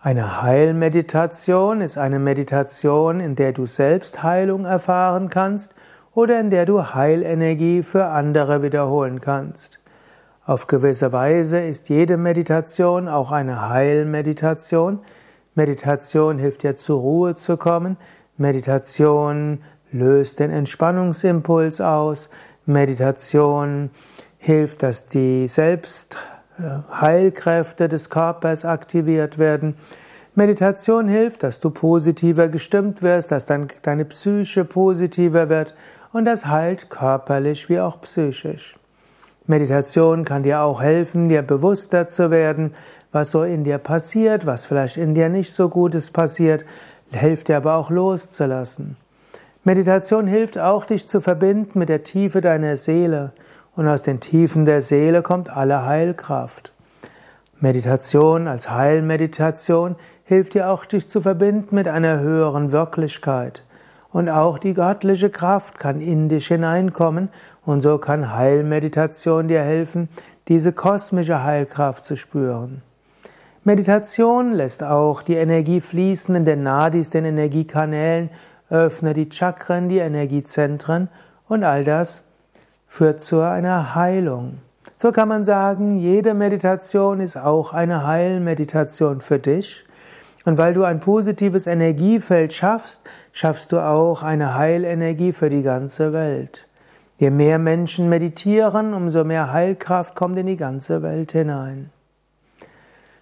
Eine Heilmeditation ist eine Meditation, in der du selbst Heilung erfahren kannst oder in der du Heilenergie für andere wiederholen kannst. Auf gewisse Weise ist jede Meditation auch eine Heilmeditation. Meditation hilft dir zur Ruhe zu kommen. Meditation löst den Entspannungsimpuls aus. Meditation hilft, dass die Selbstheilkräfte des Körpers aktiviert werden. Meditation hilft, dass du positiver gestimmt wirst, dass dein, deine Psyche positiver wird und das heilt körperlich wie auch psychisch. Meditation kann dir auch helfen, dir bewusster zu werden, was so in dir passiert, was vielleicht in dir nicht so Gutes passiert, hilft dir aber auch loszulassen. Meditation hilft auch, dich zu verbinden mit der Tiefe deiner Seele und aus den Tiefen der Seele kommt alle Heilkraft. Meditation als Heilmeditation hilft dir auch, dich zu verbinden mit einer höheren Wirklichkeit. Und auch die göttliche Kraft kann in dich hineinkommen und so kann Heilmeditation dir helfen, diese kosmische Heilkraft zu spüren. Meditation lässt auch die Energie fließen in den Nadis, den Energiekanälen, öffnet die Chakren, die Energiezentren und all das führt zu einer Heilung. So kann man sagen, jede Meditation ist auch eine Heilmeditation für dich. Und weil du ein positives Energiefeld schaffst, schaffst du auch eine Heilenergie für die ganze Welt. Je mehr Menschen meditieren, umso mehr Heilkraft kommt in die ganze Welt hinein.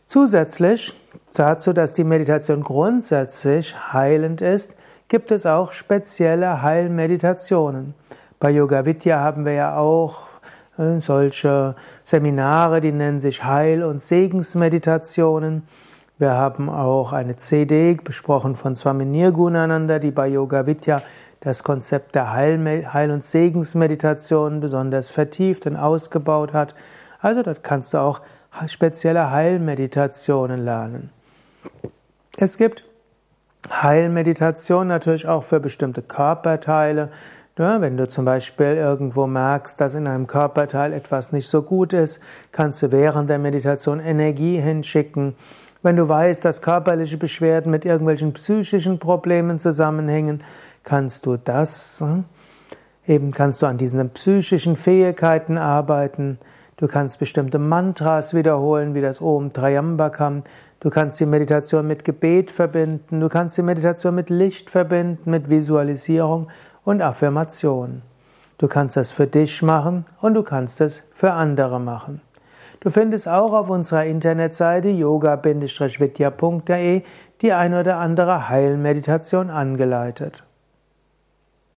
Zusätzlich dazu, dass die Meditation grundsätzlich heilend ist, gibt es auch spezielle Heilmeditationen. Bei Yoga Vidya haben wir ja auch äh, solche Seminare, die nennen sich Heil- und Segensmeditationen. Wir haben auch eine CD besprochen von Swami Nirgunananda, die bei Yoga Vidya das Konzept der Heil-, Heil und Segensmeditation besonders vertieft und ausgebaut hat. Also dort kannst du auch spezielle Heilmeditationen lernen. Es gibt Heilmeditation natürlich auch für bestimmte Körperteile. Wenn du zum Beispiel irgendwo merkst, dass in einem Körperteil etwas nicht so gut ist, kannst du während der Meditation Energie hinschicken wenn du weißt, dass körperliche Beschwerden mit irgendwelchen psychischen Problemen zusammenhängen, kannst du das, hm, eben kannst du an diesen psychischen Fähigkeiten arbeiten. Du kannst bestimmte Mantras wiederholen, wie das Om Trayambakam. Du kannst die Meditation mit Gebet verbinden. Du kannst die Meditation mit Licht verbinden, mit Visualisierung und Affirmation. Du kannst das für dich machen und du kannst es für andere machen. Du findest auch auf unserer Internetseite yoga-vidya.de die ein oder andere Heilmeditation angeleitet.